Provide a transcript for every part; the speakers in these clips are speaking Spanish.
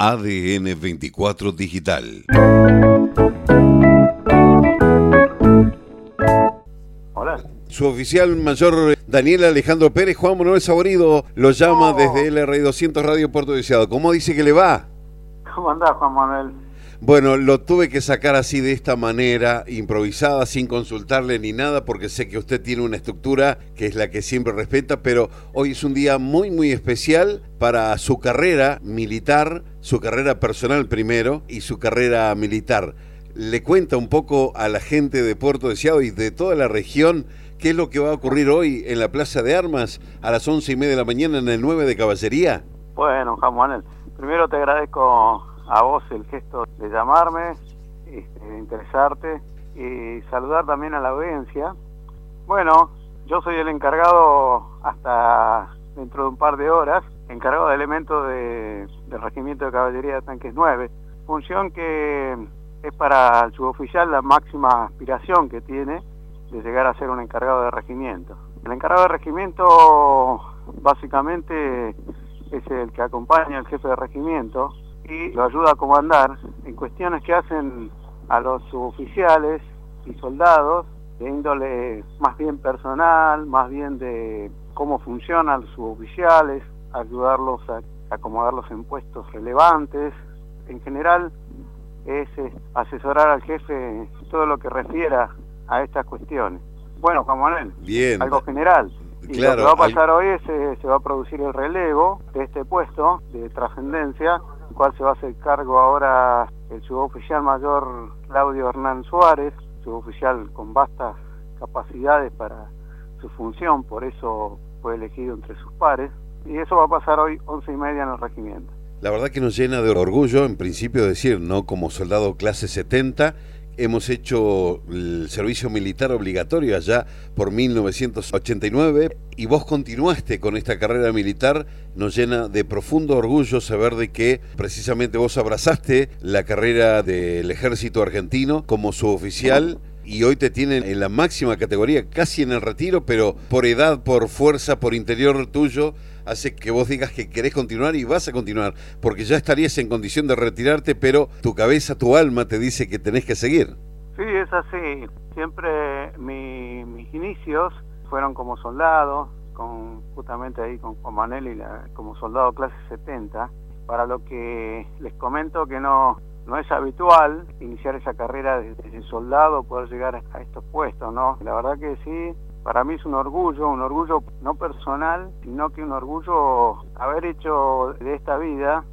ADN 24 Digital. Hola. Su oficial mayor Daniel Alejandro Pérez, Juan Manuel Saborido, lo llama Oh. desde LR 200 Radio Puerto Deseado. ¿Cómo dice que le va? ¿Cómo andás, Juan Manuel? Bueno, lo tuve que sacar así de esta manera, improvisada, sin consultarle ni nada, porque sé que usted tiene una estructura que es la que siempre respeta, pero hoy es un día muy, muy especial para su carrera militar, su carrera personal primero y su carrera militar. Le cuenta un poco a la gente de Puerto Deseado y de toda la región qué es lo que va a ocurrir hoy en la Plaza de Armas a las once y media de la mañana en el 9 de Caballería. Bueno, Juan primero te agradezco a vos el gesto de llamarme, este, de interesarte y saludar también a la audiencia. Bueno, yo soy el encargado hasta dentro de un par de horas, encargado de elementos de, del Regimiento de Caballería de Tanques 9, función que es para el suboficial la máxima aspiración que tiene de llegar a ser un encargado de regimiento. El encargado de regimiento básicamente es el que acompaña al jefe de regimiento y lo ayuda a comandar en cuestiones que hacen a los suboficiales y soldados de índole más bien personal, más bien de cómo funcionan los suboficiales, ayudarlos a acomodarlos en puestos relevantes. En general es eh, asesorar al jefe todo lo que refiera a estas cuestiones. Bueno, Juan Manuel, Bien. algo general. Y Claro, lo que va a pasar hoy es eh, se va a producir el relevo de este puesto de trascendencia, el cual se va a hacer cargo ahora el suboficial mayor Claudio Hernán Suárez, suboficial con vastas capacidades para su función, por eso fue elegido entre sus pares. Y eso va a pasar hoy once y media en el regimiento. La verdad que nos llena de orgullo, en principio decir, ¿no? Como soldado clase 70, hemos hecho el servicio militar obligatorio allá por 1989 y vos continuaste con esta carrera militar, nos llena de profundo orgullo saber de que precisamente vos abrazaste la carrera del ejército argentino como suboficial y hoy te tienen en la máxima categoría, casi en el retiro, pero por edad, por fuerza, por interior tuyo, hace que vos digas que querés continuar y vas a continuar, porque ya estarías en condición de retirarte, pero tu cabeza, tu alma te dice que tenés que seguir. Sí, es así. Siempre mi- mis inicios fueron como soldado, con justamente ahí con Juan Manuel y la- como soldado clase 70, para lo que les comento que no no es habitual iniciar esa carrera desde soldado, poder llegar a- estos puestos, ¿no? La verdad que sí, para mí es un orgullo, un orgullo no personal, sino que un orgullo haber hecho de esta vida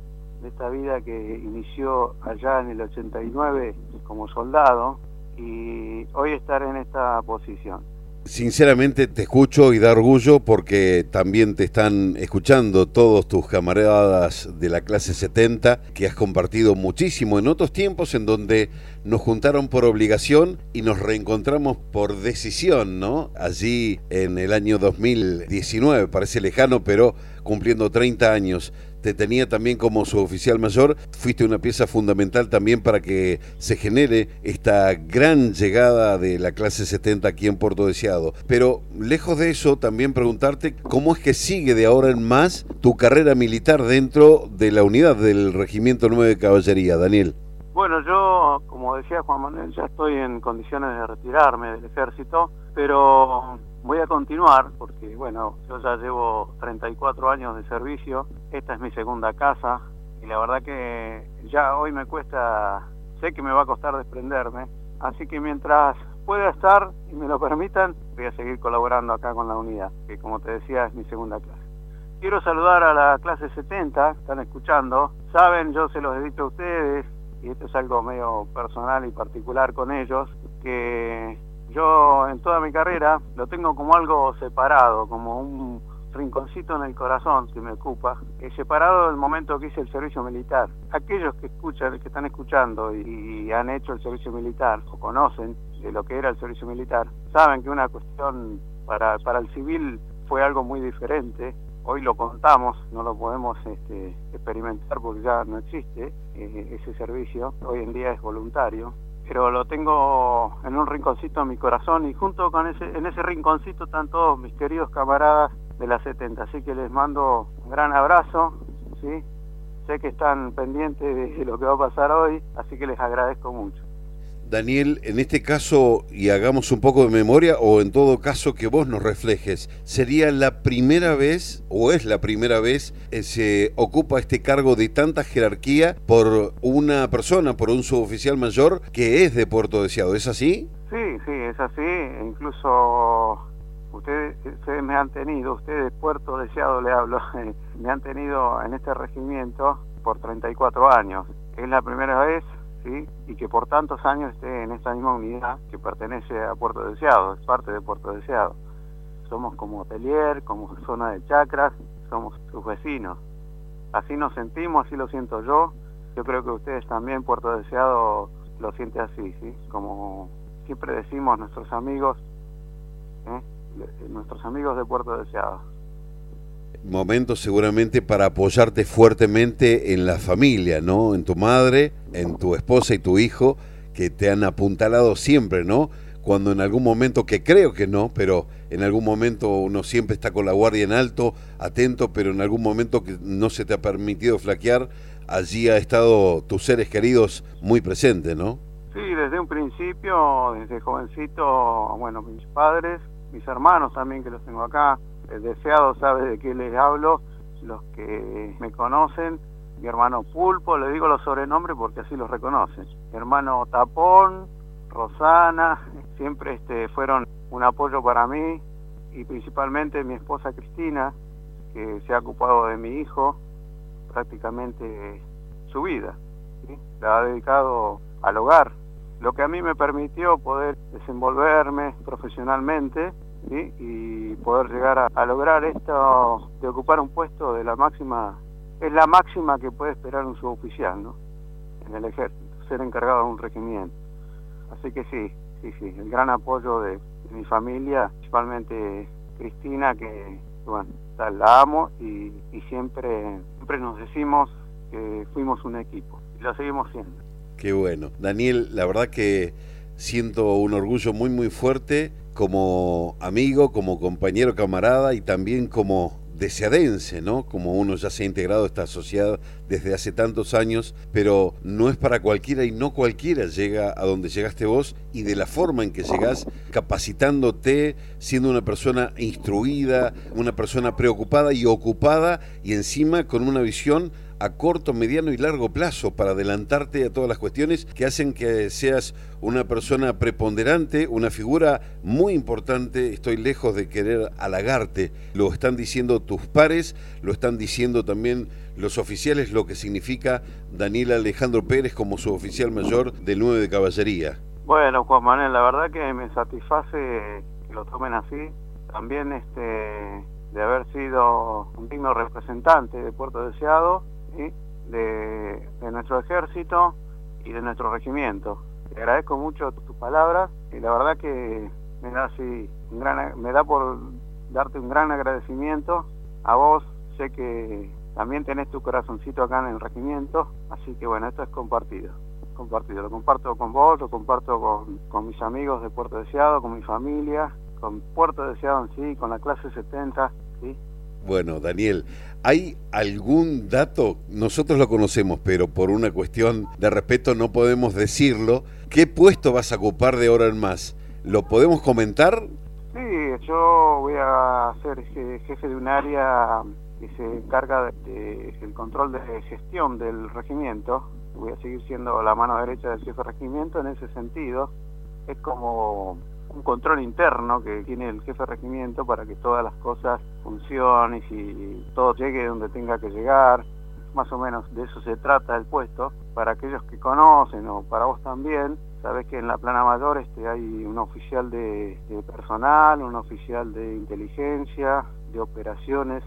de esta vida que inició allá en el 89 como soldado y hoy estar en esta posición. Sinceramente te escucho y da orgullo porque también te están escuchando todos tus camaradas de la clase 70 que has compartido muchísimo en otros tiempos en donde nos juntaron por obligación y nos reencontramos por decisión, ¿no? Allí en el año 2019, parece lejano, pero cumpliendo 30 años. Te tenía también como su oficial mayor, fuiste una pieza fundamental también para que se genere esta gran llegada de la clase 70 aquí en Puerto Deseado. Pero lejos de eso, también preguntarte cómo es que sigue de ahora en más tu carrera militar dentro de la unidad del Regimiento 9 de Caballería, Daniel. Bueno, yo, como decía Juan Manuel, ya estoy en condiciones de retirarme del ejército, pero voy a continuar porque, bueno, yo ya llevo 34 años de servicio, esta es mi segunda casa y la verdad que ya hoy me cuesta, sé que me va a costar desprenderme, así que mientras pueda estar y me lo permitan, voy a seguir colaborando acá con la unidad, que como te decía es mi segunda clase. Quiero saludar a la clase 70, están escuchando, saben, yo se los he a ustedes, y esto es algo medio personal y particular con ellos, que yo en toda mi carrera lo tengo como algo separado, como un rinconcito en el corazón que me ocupa, eh, separado del momento que hice el servicio militar. Aquellos que escuchan, que están escuchando y, y han hecho el servicio militar o conocen de lo que era el servicio militar, saben que una cuestión para, para el civil fue algo muy diferente. Hoy lo contamos, no lo podemos este, experimentar porque ya no existe eh, ese servicio. Hoy en día es voluntario pero lo tengo en un rinconcito en mi corazón y junto con ese en ese rinconcito están todos mis queridos camaradas de la 70, así que les mando un gran abrazo, ¿sí? sé que están pendientes de lo que va a pasar hoy, así que les agradezco mucho. Daniel, en este caso, y hagamos un poco de memoria, o en todo caso que vos nos reflejes, ¿sería la primera vez, o es la primera vez, que se ocupa este cargo de tanta jerarquía por una persona, por un suboficial mayor que es de Puerto Deseado? ¿Es así? Sí, sí, es así. Incluso ustedes, ustedes me han tenido, ustedes Puerto Deseado le hablo, me han tenido en este regimiento por 34 años. Es la primera vez y que por tantos años esté en esta misma unidad que pertenece a Puerto Deseado, es parte de Puerto Deseado. Somos como hotelier, como zona de chacras, somos sus vecinos. Así nos sentimos, así lo siento yo. Yo creo que ustedes también, Puerto Deseado, lo siente así, ¿sí? Como siempre decimos nuestros amigos, ¿eh? nuestros amigos de Puerto Deseado momento seguramente para apoyarte fuertemente en la familia, ¿no? En tu madre, en tu esposa y tu hijo, que te han apuntalado siempre, ¿no? Cuando en algún momento, que creo que no, pero en algún momento uno siempre está con la guardia en alto, atento, pero en algún momento que no se te ha permitido flaquear, allí ha estado tus seres queridos muy presentes, ¿no? Sí, desde un principio, desde jovencito, bueno, mis padres, mis hermanos también que los tengo acá, deseado sabe de qué les hablo, los que me conocen, mi hermano Pulpo, le digo los sobrenombres porque así los reconocen, mi hermano Tapón, Rosana, siempre este, fueron un apoyo para mí y principalmente mi esposa Cristina, que se ha ocupado de mi hijo prácticamente su vida, la ha dedicado al hogar, lo que a mí me permitió poder desenvolverme profesionalmente y poder llegar a, lograr esto de ocupar un puesto de la máxima, es la máxima que puede esperar un suboficial ¿no? en el ejército, ser encargado de un regimiento. Así que sí, sí, sí, el gran apoyo de, mi familia, principalmente Cristina, que bueno, la amo y, y siempre, siempre nos decimos que fuimos un equipo y lo seguimos siendo. Qué bueno. Daniel, la verdad que siento un orgullo muy, muy fuerte como amigo, como compañero, camarada y también como deseadense, ¿no? Como uno ya se ha integrado a esta sociedad desde hace tantos años, pero no es para cualquiera y no cualquiera llega a donde llegaste vos y de la forma en que llegás, capacitándote, siendo una persona instruida, una persona preocupada y ocupada y encima con una visión a corto, mediano y largo plazo para adelantarte a todas las cuestiones que hacen que seas una persona preponderante, una figura muy importante. Estoy lejos de querer halagarte. Lo están diciendo tus pares, lo están diciendo también los oficiales, lo que significa Daniel Alejandro Pérez como su oficial mayor del 9 de Caballería. Bueno, Juan Manuel, la verdad que me satisface que lo tomen así. También este de haber sido un digno representante de Puerto Deseado de, nuestro ejército y de nuestro regimiento. Te agradezco mucho tus palabras y la verdad que me da así un gran, me da por darte un gran agradecimiento a vos. Sé que también tenés tu corazoncito acá en el regimiento, así que bueno, esto es compartido. Compartido, lo comparto con vos, lo comparto con, con mis amigos de Puerto Deseado, con mi familia, con Puerto Deseado en sí, con la clase 70, ¿sí? Bueno, Daniel, ¿hay algún dato? Nosotros lo conocemos, pero por una cuestión de respeto no podemos decirlo. ¿Qué puesto vas a ocupar de ahora en más? ¿Lo podemos comentar? Sí, yo voy a ser jefe de un área que se encarga del control de gestión del regimiento. Voy a seguir siendo la mano derecha del jefe de regimiento en ese sentido. Es como un control interno que tiene el jefe de regimiento para que todas las cosas funcionen y todo llegue donde tenga que llegar. Más o menos de eso se trata el puesto. Para aquellos que conocen o para vos también, sabés que en la plana mayor este, hay un oficial de, personal, un oficial de inteligencia, de operaciones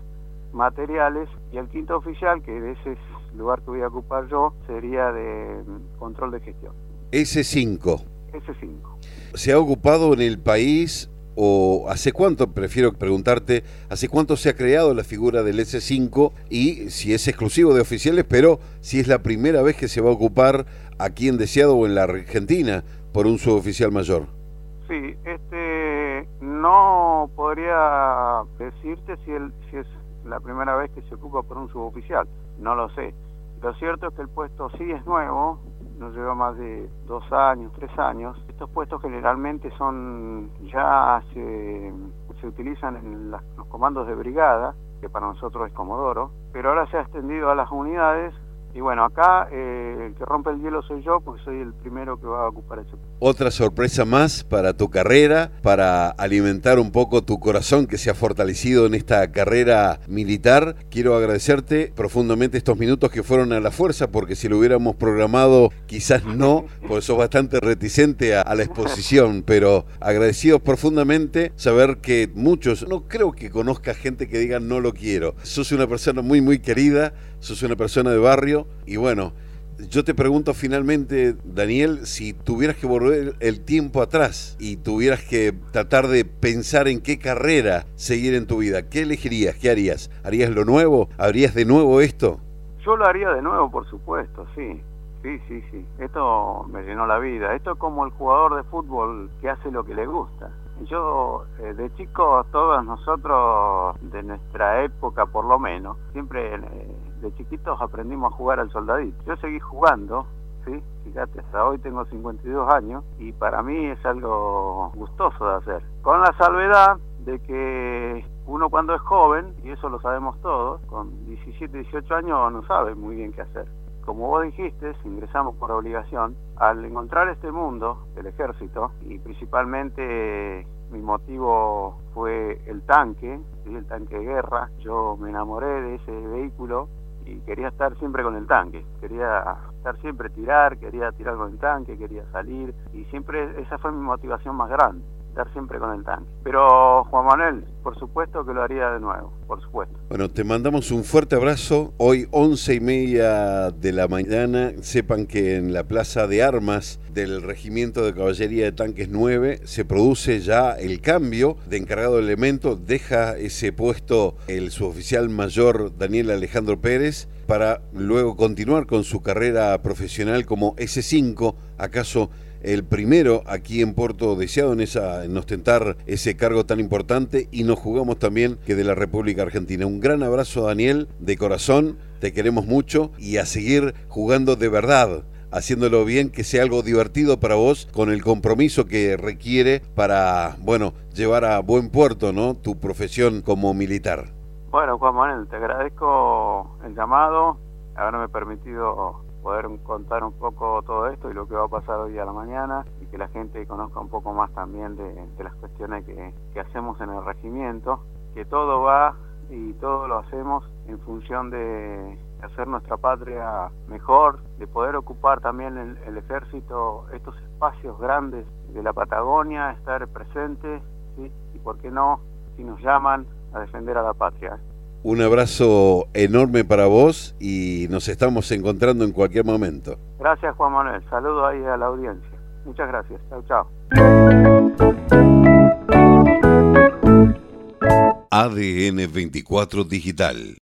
materiales y el quinto oficial, que ese es el lugar que voy a ocupar yo, sería de control de gestión. S5. S5 se ha ocupado en el país o hace cuánto, prefiero preguntarte, hace cuánto se ha creado la figura del S5 y si es exclusivo de oficiales, pero si es la primera vez que se va a ocupar aquí en Deseado o en la Argentina por un suboficial mayor. Sí, este no podría decirte si, si es la primera vez que se ocupa por un suboficial, no lo sé. Lo cierto es que el puesto sí es nuevo, nos lleva más de dos años, tres años. Estos puestos generalmente son ya se, utilizan en los comandos de brigada, que para nosotros es Comodoro, pero ahora se ha extendido a las unidades y bueno, acá eh, el que rompe el hielo soy yo porque soy el primero que va a ocupar ese puesto. Otra sorpresa más para tu carrera, para alimentar un poco tu corazón que se ha fortalecido en esta carrera militar. Quiero agradecerte profundamente estos minutos que fueron a la fuerza porque si lo hubiéramos programado quizás no, porque sos bastante reticente a, a la exposición, pero agradecidos profundamente saber que muchos, no creo que conozca gente que diga no lo quiero. Sos una persona muy muy querida, sos una persona de barrio y bueno, yo te pregunto finalmente, Daniel, si tuvieras que volver el tiempo atrás y tuvieras que tratar de pensar en qué carrera seguir en tu vida, ¿qué elegirías? ¿Qué harías? ¿Harías lo nuevo? ¿Harías de nuevo esto? Yo lo haría de nuevo, por supuesto, sí. Sí, sí, sí. Esto me llenó la vida. Esto es como el jugador de fútbol que hace lo que le gusta. Yo, eh, de chico, todos nosotros, de nuestra época por lo menos, siempre eh, de chiquitos aprendimos a jugar al soldadito. Yo seguí jugando, ¿sí? Fíjate, hasta hoy tengo 52 años y para mí es algo gustoso de hacer. Con la salvedad de que uno cuando es joven, y eso lo sabemos todos, con 17, 18 años no sabe muy bien qué hacer. Como vos dijiste, ingresamos por obligación, al encontrar este mundo del ejército, y principalmente mi motivo fue el tanque, el tanque de guerra, yo me enamoré de ese vehículo y quería estar siempre con el tanque, quería estar siempre tirar, quería tirar con el tanque, quería salir. Y siempre esa fue mi motivación más grande, estar siempre con el tanque. Pero Juan Manuel, por supuesto que lo haría de nuevo, por supuesto. Bueno, te mandamos un fuerte abrazo. Hoy once y media de la mañana, sepan que en la Plaza de Armas del Regimiento de Caballería de Tanques 9 se produce ya el cambio de encargado de elemento, deja ese puesto el suboficial mayor Daniel Alejandro Pérez para luego continuar con su carrera profesional como S5, acaso el primero aquí en Puerto Deseado en, esa, en ostentar ese cargo tan importante y nos jugamos también que de la República Argentina. Un gran abrazo Daniel, de corazón, te queremos mucho y a seguir jugando de verdad haciéndolo bien, que sea algo divertido para vos, con el compromiso que requiere para, bueno, llevar a buen puerto, ¿no? Tu profesión como militar. Bueno, Juan Manuel, te agradezco el llamado, haberme permitido poder contar un poco todo esto y lo que va a pasar hoy a la mañana y que la gente conozca un poco más también de, de las cuestiones que, que hacemos en el regimiento, que todo va y todo lo hacemos en función de hacer nuestra patria mejor, de poder ocupar también el, el, ejército estos espacios grandes de la Patagonia, estar presente, ¿sí? y por qué no, si nos llaman a defender a la patria. Un abrazo enorme para vos y nos estamos encontrando en cualquier momento. Gracias Juan Manuel, saludo ahí a la audiencia. Muchas gracias, chao, chao. ADN 24 Digital